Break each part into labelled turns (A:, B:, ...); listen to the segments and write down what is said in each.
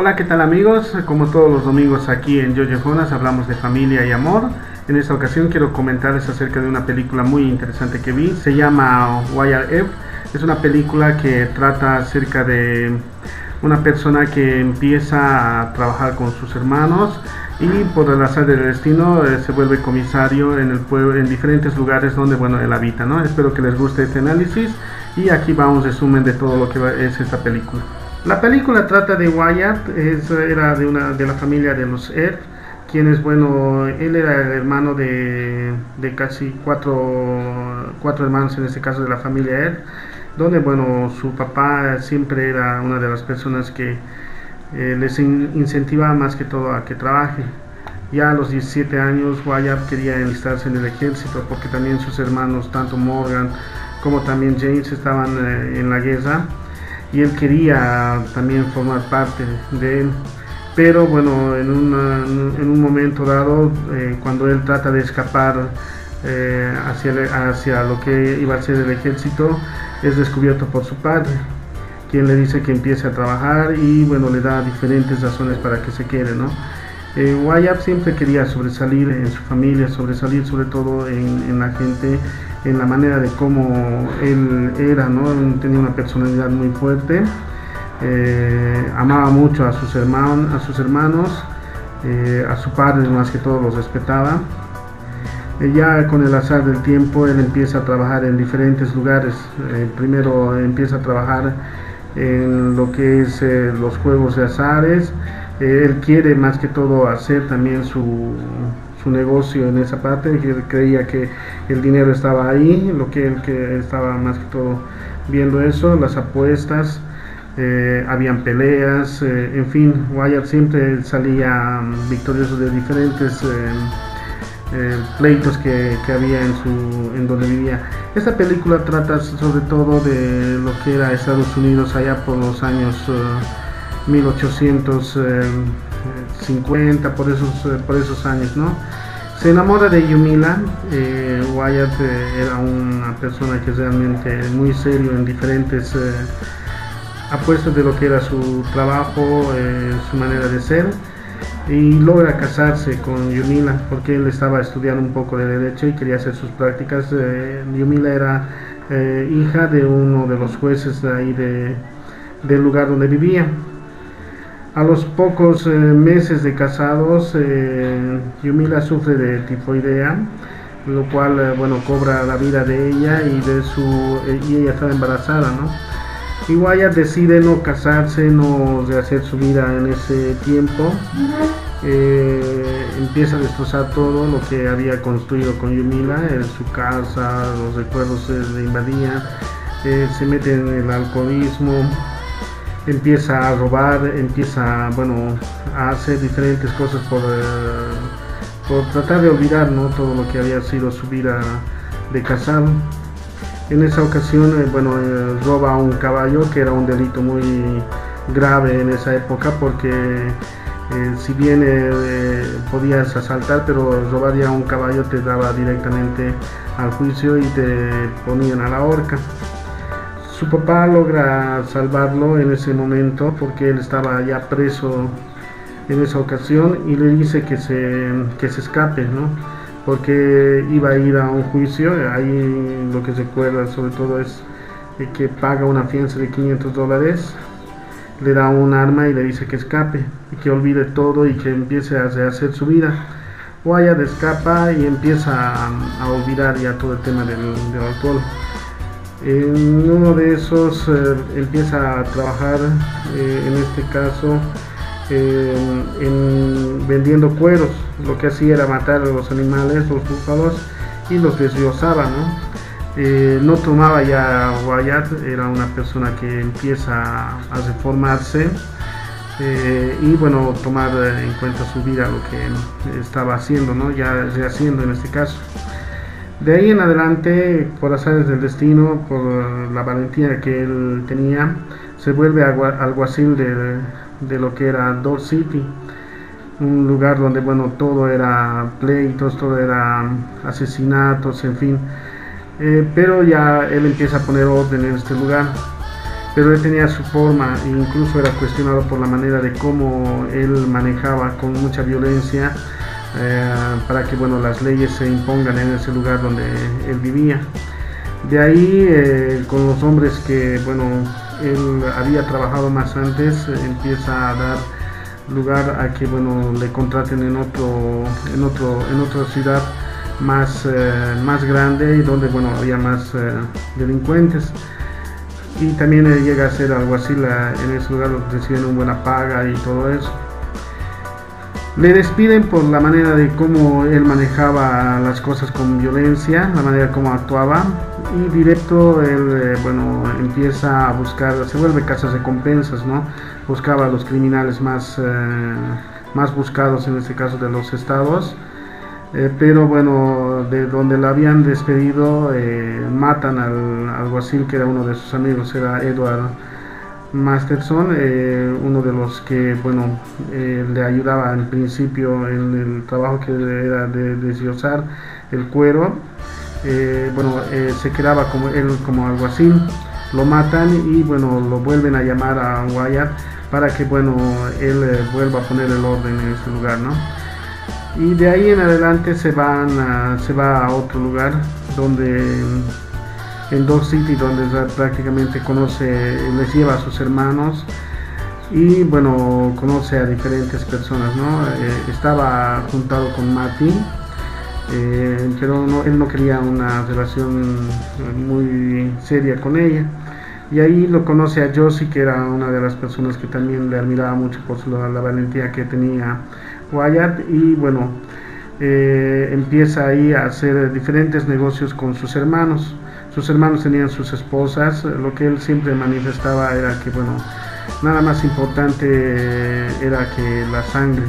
A: Hola, ¿qué tal amigos? Como todos los domingos aquí en Jojo Jonas hablamos de familia y amor. En esta ocasión quiero comentarles acerca de una película muy interesante que vi. Se llama Wire. Es una película que trata acerca de una persona que empieza a trabajar con sus hermanos y por el azar del destino eh, se vuelve comisario en diferentes lugares donde bueno él habita, ¿no? Espero que les guste este análisis y aquí va un resumen de todo lo que es esta película. La película trata de Wyatt, era de, una, de la familia de los Ed, quienes, bueno, él era el hermano de, casi cuatro, hermanos, en este caso de la familia Ed, donde, bueno, su papá siempre era una de las personas que eh, les incentivaba más que todo a que trabaje. Ya a los 17 años, Wyatt quería enlistarse en el ejército porque también sus hermanos, tanto Morgan como también James, estaban eh, en la guerra y él quería también formar parte de él. Pero bueno, en, en un momento dado, eh, cuando él trata de escapar eh, hacia, hacia lo que iba a ser el ejército, es descubierto por su padre, quien le dice que empiece a trabajar y bueno, le da diferentes razones para que se quede, ¿no? Eh, Wyatt siempre quería sobresalir en su familia, sobresalir sobre todo en, la gente en la manera de cómo él era, ¿no? tenía una personalidad muy fuerte, eh, amaba mucho a sus, hermanos, a, sus hermanos eh, a su padre más que todo los respetaba. Eh, ya con el azar del tiempo él empieza a trabajar en diferentes lugares. primero empieza a trabajar en lo que es los juegos de azares. él quiere más que todo hacer también su, su negocio en esa parte, que creía que el dinero estaba ahí, lo que él que estaba más que todo viendo eso, las apuestas, eh, habían peleas, eh, en fin, Wyatt siempre salía mm, victorioso de diferentes eh, pleitos que, que, había en, su, en donde vivía. Esta película trata sobre todo de lo que era Estados Unidos allá por los años 1800. 50, por esos, eh, por esos años, ¿no? Se enamora de Yumila, eh, Wyatt eh, era una persona que realmente muy serio en diferentes apuestas de lo que era su trabajo, su manera de ser y logra casarse con Yumila porque él estaba estudiando un poco de derecho y quería hacer sus prácticas. Yumila era hija de uno de los jueces de ahí de, del lugar donde vivía. A los pocos eh, meses de casados, eh, Yumila sufre de tifoidea, lo cual, eh, bueno, cobra la vida de ella y de su y ella estaba embarazada, ¿no? Y Wyatt decide no casarse, no rehacer su vida en ese tiempo. empieza a destrozar todo lo que había construido con Yumila, su casa, los recuerdos le invadían, se mete en el alcoholismo, empieza a robar, empieza bueno, a hacer diferentes cosas por, eh, por tratar de olvidar ¿no? todo lo que había sido su vida de casado. En esa ocasión, eh, bueno, eh, roba un caballo, que era un delito muy grave en esa época, porque si bien podías asaltar, pero robar ya un caballo te daba directamente al juicio y te ponían a la horca. Su papá logra salvarlo en ese momento porque él estaba ya preso en esa ocasión y le dice que se, que se escape, ¿no? Porque iba a ir a un juicio, ahí lo que se acuerda sobre todo es que paga una fianza de 500 dólares, le da un arma y le dice que escape que olvide todo y que empiece a hacer su vida. Wyatt escapa y empieza a, olvidar ya todo el tema del, del alcohol. En uno de esos eh, empieza a trabajar, eh, en este caso, en, vendiendo cueros. Lo que hacía era matar a los animales, los búfalos, y los desdiosaba. ¿no? Eh, no tomaba ya Wyatt, era una persona que empieza a reformarse y bueno, tomar en cuenta su vida, lo que estaba haciendo, ¿no? ya rehaciendo en este caso. De ahí en adelante, por azares del destino, por la valentía que él tenía, se vuelve alguacil de, de lo que era Dor City, un lugar donde bueno todo era pleitos, todo era asesinatos, en fin. Eh, pero ya él empieza a poner orden en este lugar. pero él tenía su forma e incluso era cuestionado por la manera de cómo él manejaba con mucha violencia eh, para que bueno, las leyes se impongan en ese lugar donde él vivía. De ahí, eh, con los hombres que bueno, él había trabajado más antes, empieza a dar lugar a que bueno, le contraten en, otro, en, otro, en otra ciudad más, eh, más grande y donde bueno, había más delincuentes y también llega a ser alguacil en ese lugar, reciben una buena paga y todo eso. Le despiden por la manera de cómo él manejaba las cosas con violencia, la manera como actuaba y directo él, eh, bueno, empieza a buscar, se vuelve casas de compensas, ¿no? Buscaba a los criminales más, eh, más buscados en este caso de los estados eh, pero bueno, de donde la habían despedido, matan al alguacil que era uno de sus amigos, era Edward Masterson, eh, uno de los que, bueno, le ayudaba en principio en el trabajo que era de deshiosar el cuero. bueno, se quedaba como él como alguacil, lo matan y bueno, lo vuelven a llamar a Wyatt para que, bueno, él vuelva a poner el orden en ese lugar, ¿no? y de ahí en adelante se van se va a otro lugar donde en Dog City donde prácticamente conoce les lleva a sus hermanos y bueno conoce a diferentes personas no eh, estaba juntado con Martin eh, pero él no quería una relación muy seria con ella. Y ahí lo conoce a Josie que era una de las personas que también le admiraba mucho por la valentía que tenía Wyatt. Y bueno, eh, empieza ahí a hacer diferentes negocios con sus hermanos. Sus hermanos tenían sus esposas, lo que él siempre manifestaba era que bueno, nada más importante era que la sangre,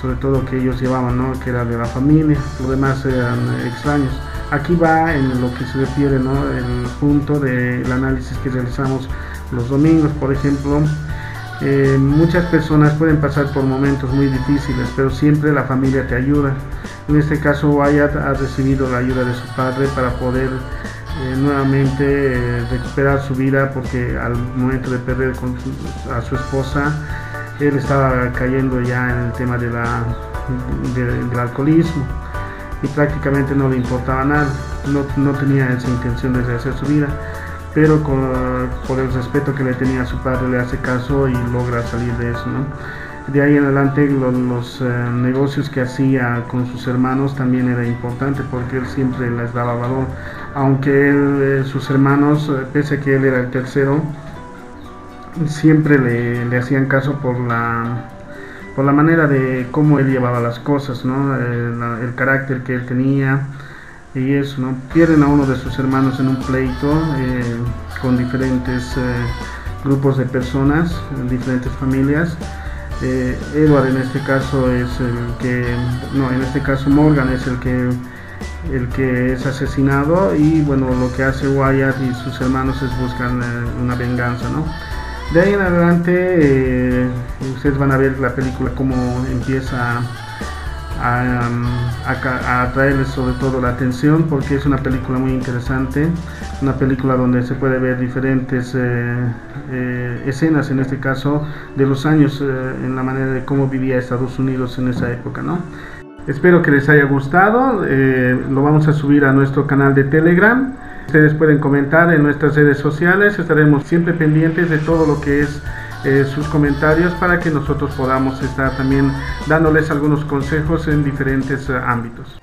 A: sobre todo que ellos llevaban, ¿no? que era de la familia, lo demás eran extraños. Aquí va en lo que se refiere, ¿no? el punto del análisis que realizamos los domingos, por ejemplo, eh, muchas personas pueden pasar por momentos muy difíciles, pero siempre la familia te ayuda. En este caso, Wyatt ha recibido la ayuda de su padre para poder eh, nuevamente eh, recuperar su vida, porque al momento de perder a su esposa, él estaba cayendo ya en el tema de la, del alcoholismo y prácticamente no le importaba nada, no, no tenía esa intención de rehacer su vida pero por el respeto que le tenía a su padre le hace caso y logra salir de eso. De ahí en adelante los, eh, negocios que hacía con sus hermanos también era importante porque él siempre les daba valor, aunque él, eh, sus hermanos, eh, pese a que él era el tercero, siempre le, hacían caso por la, por la manera de cómo él llevaba las cosas, el carácter que él tenía y eso, ¿no? Pierden a uno de sus hermanos en un pleito con diferentes grupos de personas, diferentes familias. Eh, Edward en este caso es el que, no, en este caso Morgan es el que, el que es asesinado y bueno, lo que hace Wyatt y sus hermanos es buscar una venganza, ¿no? De ahí en adelante ustedes van a ver la película cómo empieza a, atraerles sobre todo la atención porque es una película muy interesante, una película donde se puede ver diferentes eh, eh, escenas, en este caso, de los años eh, en la manera de cómo vivía Estados Unidos en esa época, ¿no? Espero que les haya gustado, lo vamos a subir a nuestro canal de Telegram. Ustedes pueden comentar en nuestras redes sociales, estaremos siempre pendientes de todo lo que es eh, sus comentarios para que nosotros podamos estar también dándoles algunos consejos en diferentes eh, ámbitos.